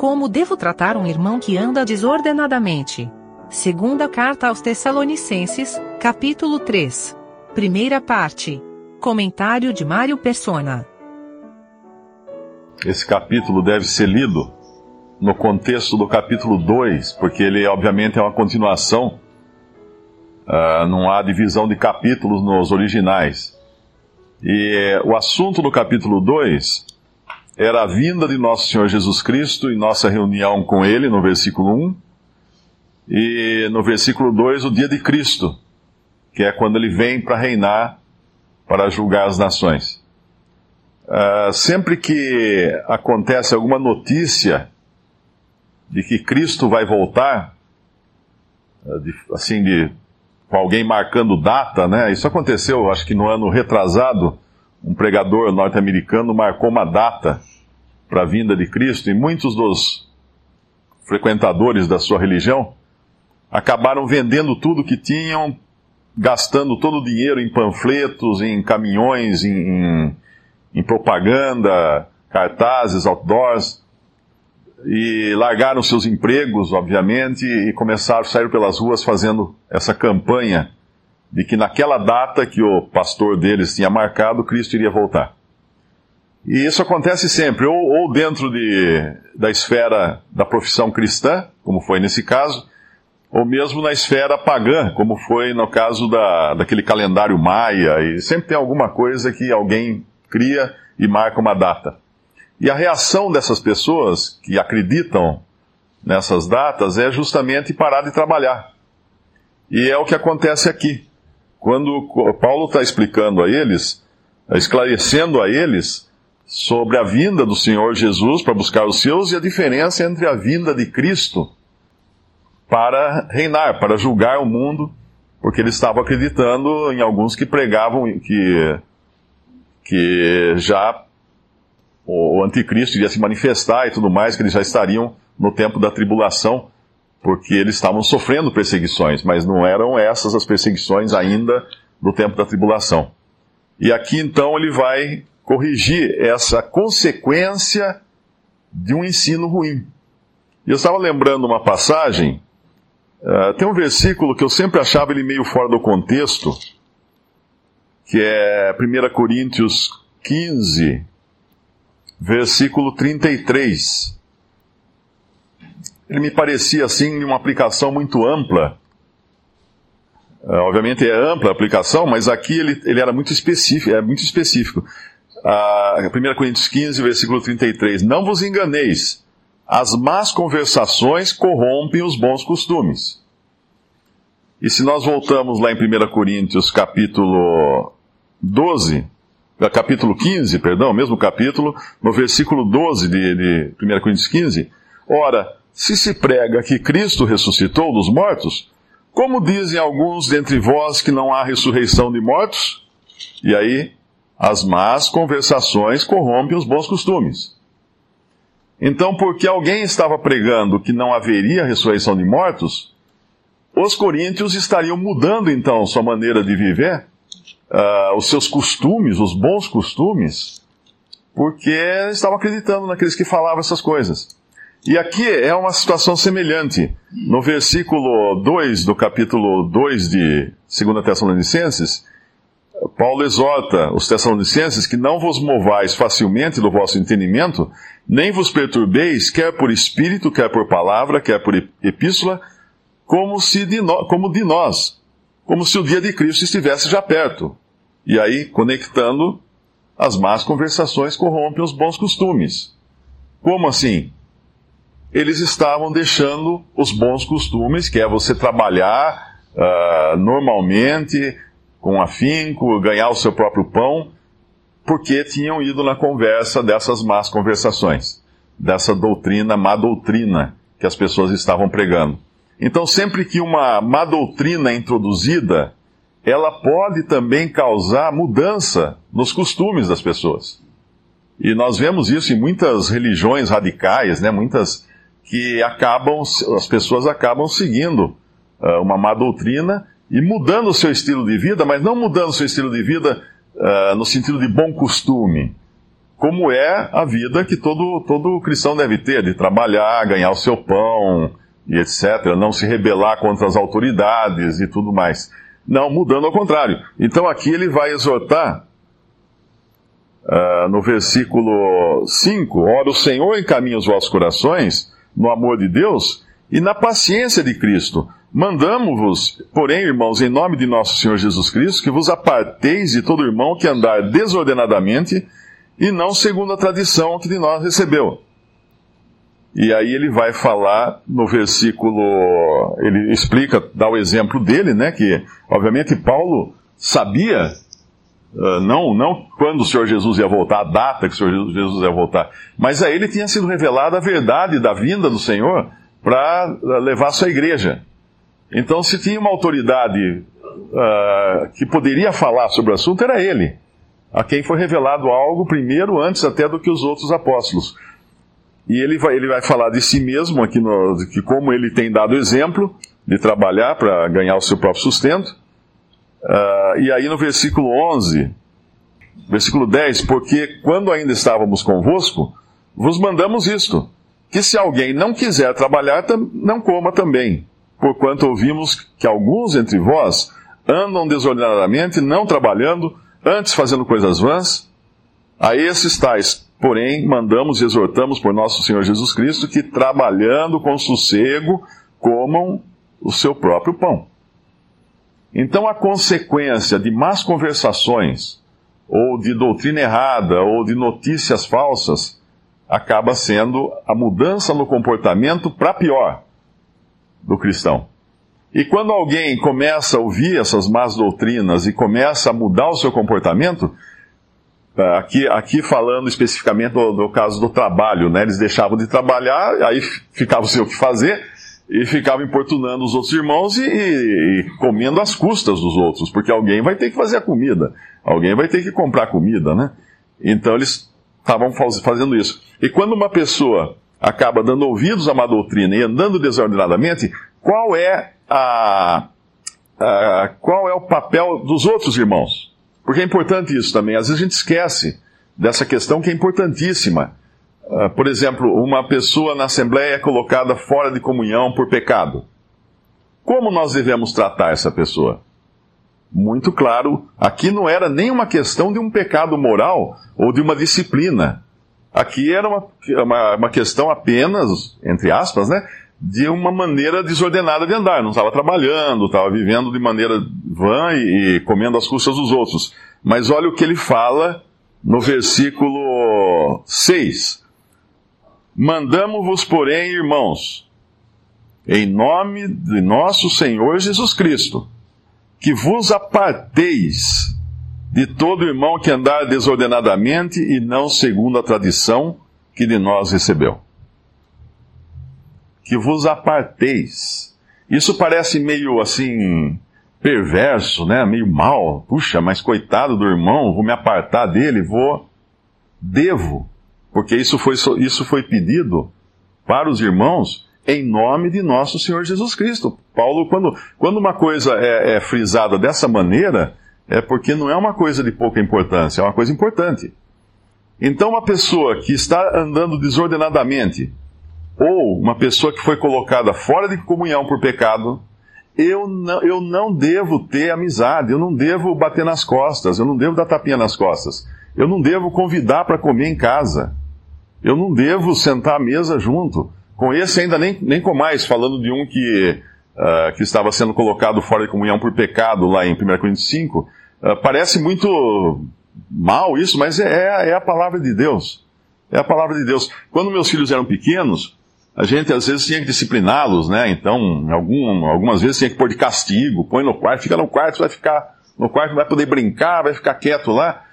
Como devo tratar um irmão que anda desordenadamente? Segunda carta aos Tessalonicenses, capítulo 3. Primeira parte. Comentário de Mário Persona. Esse capítulo deve ser lido no contexto do capítulo 2, porque ele obviamente é uma continuação. Uh, não há divisão de capítulos nos originais. E o assunto do capítulo 2 era a vinda de nosso Senhor Jesus Cristo e nossa reunião com Ele, no versículo 1. E no versículo 2, o dia de Cristo, que é quando ele vem para reinar, para julgar as nações. Uh, sempre que acontece alguma notícia de que Cristo vai voltar, uh, de, assim, de, com alguém marcando data, né? Isso aconteceu, acho que no ano retrasado, um pregador norte-americano marcou uma data para a vinda de Cristo, e muitos dos frequentadores da sua religião acabaram vendendo tudo que tinham, gastando todo o dinheiro em panfletos, em caminhões, em, em, em propaganda, cartazes, outdoors, e largaram seus empregos, obviamente, e começaram a sair pelas ruas fazendo essa campanha de que naquela data que o pastor deles tinha marcado, Cristo iria voltar. E isso acontece sempre, ou, ou dentro de, da esfera da profissão cristã, como foi nesse caso, ou mesmo na esfera pagã, como foi no caso da, daquele calendário maia, e sempre tem alguma coisa que alguém cria e marca uma data. E a reação dessas pessoas que acreditam nessas datas é justamente parar de trabalhar. E é o que acontece aqui. Quando Paulo está explicando a eles, esclarecendo a eles, sobre a vinda do Senhor Jesus para buscar os seus e a diferença entre a vinda de Cristo para reinar, para julgar o mundo, porque ele estava acreditando em alguns que pregavam que, que já o anticristo iria se manifestar e tudo mais, que eles já estariam no tempo da tribulação, porque eles estavam sofrendo perseguições, mas não eram essas as perseguições ainda do tempo da tribulação. E aqui então ele vai corrigir essa consequência de um ensino ruim. Eu estava lembrando uma passagem, uh, tem um versículo que eu sempre achava ele meio fora do contexto, que é 1 Coríntios 15, versículo 33. Ele me parecia assim uma aplicação muito ampla. Uh, obviamente é ampla a aplicação, mas aqui ele, ele era muito específico, é muito específico a 1 Coríntios 15, versículo 33. Não vos enganeis, as más conversações corrompem os bons costumes. E se nós voltamos lá em 1 Coríntios capítulo 12, eh, capítulo 15, perdão, mesmo capítulo, no versículo 12 de, de 1 Coríntios 15, ora, se se prega que Cristo ressuscitou dos mortos, como dizem alguns dentre vós que não há ressurreição de mortos? E aí, as más conversações corrompem os bons costumes. Então, porque alguém estava pregando que não haveria ressurreição de mortos, os coríntios estariam mudando então sua maneira de viver, uh, os seus costumes, os bons costumes, porque estavam acreditando naqueles que falavam essas coisas. E aqui é uma situação semelhante. No versículo 2 do capítulo 2 de 2 Tessalonicenses, Paulo exorta os Tessalonicenses que não vos movais facilmente do vosso entendimento, nem vos perturbeis, quer por espírito, quer por palavra, quer por epístola, como, se de, no, como de nós, como se o dia de Cristo estivesse já perto. E aí, conectando, as más conversações corrompem os bons costumes. Como assim? Eles estavam deixando os bons costumes, que é você trabalhar uh, normalmente, com afinco, ganhar o seu próprio pão, porque tinham ido na conversa dessas más conversações, dessa doutrina, má doutrina que as pessoas estavam pregando. Então, sempre que uma má doutrina é introduzida, ela pode também causar mudança nos costumes das pessoas. E nós vemos isso em muitas religiões radicais, né? Muitas que acabam, as pessoas acabam seguindo uh, uma má doutrina e mudando o seu estilo de vida, mas não mudando o seu estilo de vida uh, no sentido de bom costume, como é a vida que todo, todo cristão deve ter, de trabalhar, ganhar o seu pão e etc., não se rebelar contra as autoridades e tudo mais. Não, mudando ao contrário. Então aqui ele vai exortar, uh, no versículo 5, Ora, o Senhor encaminha os vossos corações no amor de Deus e na paciência de Cristo. Mandamos-vos, porém, irmãos, em nome de nosso Senhor Jesus Cristo, que vos aparteis de todo irmão que andar desordenadamente e não segundo a tradição que de nós recebeu. E aí ele vai falar no versículo, ele explica, dá o exemplo dele, né, que obviamente Paulo sabia Uh, não, não quando o Senhor Jesus ia voltar, a data que o Senhor Jesus ia voltar, mas a ele tinha sido revelada a verdade da vinda do Senhor para levar a sua igreja. Então, se tinha uma autoridade uh, que poderia falar sobre o assunto, era ele, a quem foi revelado algo primeiro, antes até do que os outros apóstolos. E ele vai, ele vai falar de si mesmo aqui, no, que como ele tem dado exemplo de trabalhar para ganhar o seu próprio sustento. Uh, e aí no versículo 11, versículo 10, porque quando ainda estávamos convosco, vos mandamos isto, que se alguém não quiser trabalhar, não coma também porquanto ouvimos que alguns entre vós andam desordenadamente, não trabalhando, antes fazendo coisas vãs. A esses tais, porém, mandamos e exortamos por nosso Senhor Jesus Cristo que, trabalhando com sossego, comam o seu próprio pão. Então, a consequência de más conversações, ou de doutrina errada, ou de notícias falsas, acaba sendo a mudança no comportamento para pior do cristão. E quando alguém começa a ouvir essas más doutrinas e começa a mudar o seu comportamento, é, aqui, aqui falando especificamente do, do caso do trabalho, né? eles deixavam de trabalhar, aí ficavam sem o que fazer, e ficavam importunando os outros irmãos e, e, e, comendo as custas dos outros, porque alguém vai ter que fazer a comida, alguém vai ter que comprar comida, né? Então eles estavam fazendo isso. E quando uma pessoa acaba dando ouvidos a uma doutrina e andando desordenadamente, qual é a, a, qual é o papel dos outros irmãos? Porque é importante isso também. Às vezes a gente esquece dessa questão que é importantíssima. Uh, por exemplo, uma pessoa na Assembleia é colocada fora de comunhão por pecado. Como nós devemos tratar essa pessoa? Muito claro, aqui não era nem uma questão de um pecado moral ou de uma disciplina. Aqui era uma, uma, uma questão apenas, entre aspas, né, de uma maneira desordenada de andar. Não estava trabalhando, estava vivendo de maneira vã e, e, comendo as custas dos outros. Mas olha o que ele fala no versículo 6. Mandamos-vos, porém, irmãos, em nome de nosso Senhor Jesus Cristo, que vos aparteis de todo irmão que andar desordenadamente e não segundo a tradição que de nós recebeu. Que vos aparteis. Isso parece meio assim perverso, né? Meio mal. Puxa, mas coitado do irmão, vou me apartar dele, vou devo, porque isso foi isso foi pedido para os irmãos em nome de nosso Senhor Jesus Cristo. Paulo, quando, quando uma coisa é, é frisada dessa maneira, é porque não é uma coisa de pouca importância, é uma coisa importante. Então, uma pessoa que está andando desordenadamente, ou uma pessoa que foi colocada fora de comunhão por pecado, eu não, eu não devo ter amizade, eu não devo bater nas costas, eu não devo dar tapinha nas costas, eu não devo convidar para comer em casa, eu não devo sentar à mesa junto. Com esse ainda nem, nem com mais, falando de um que, uh, que estava sendo colocado fora de comunhão por pecado, lá em 1 Coríntios 5, Uh, parece muito mal isso, mas é, é a palavra de Deus. É a palavra de Deus. Quando meus filhos eram pequenos, a gente às vezes tinha que discipliná-los, né? Então, algum, algumas vezes tinha que pôr de castigo, põe no quarto, fica no quarto, vai ficar no quarto, vai poder brincar, vai ficar quieto lá.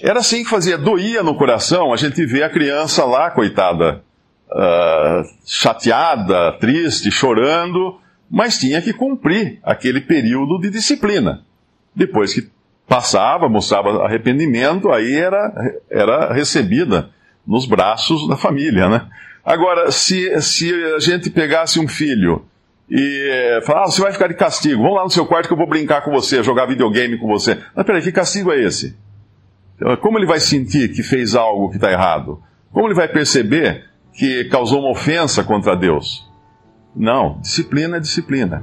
Era assim que fazia, doía no coração a gente vê a criança lá, coitada, uh, chateada, triste, chorando, mas tinha que cumprir aquele período de disciplina. Depois que passava, mostrava arrependimento, aí era, era recebida nos braços da família, né? Agora, se, se a gente pegasse um filho e eh, falar, ah, você vai ficar de castigo, vamos lá no seu quarto que eu vou brincar com você, jogar videogame com você. Mas peraí, que castigo é esse? Como ele vai sentir que fez algo que está errado? Como ele vai perceber que causou uma ofensa contra Deus? Não, disciplina é disciplina.